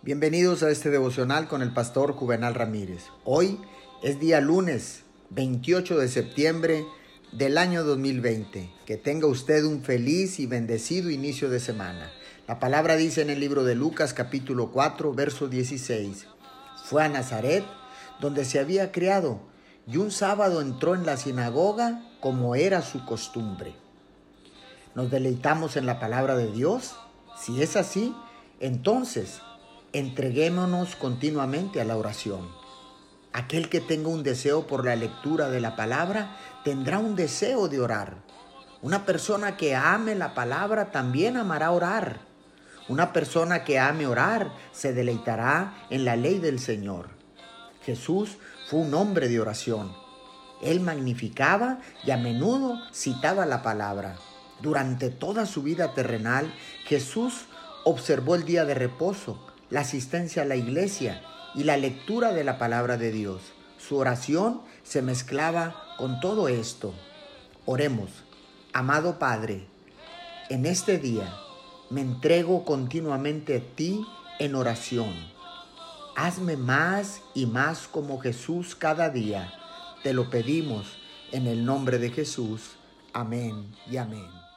Bienvenidos a este devocional con el pastor Juvenal Ramírez. Hoy es día lunes 28 de septiembre del año 2020. Que tenga usted un feliz y bendecido inicio de semana. La palabra dice en el libro de Lucas capítulo 4 verso 16. Fue a Nazaret donde se había criado y un sábado entró en la sinagoga como era su costumbre. ¿Nos deleitamos en la palabra de Dios? Si es así, entonces entreguémonos continuamente a la oración. Aquel que tenga un deseo por la lectura de la palabra tendrá un deseo de orar. Una persona que ame la palabra también amará orar. Una persona que ame orar se deleitará en la ley del Señor. Jesús fue un hombre de oración. Él magnificaba y a menudo citaba la palabra. Durante toda su vida terrenal, Jesús observó el día de reposo, la asistencia a la iglesia y la lectura de la palabra de Dios. Su oración se mezclaba con todo esto. Oremos, amado Padre, en este día me entrego continuamente a ti en oración. Hazme más y más como Jesús cada día. Te lo pedimos en el nombre de Jesús. Amén y amén.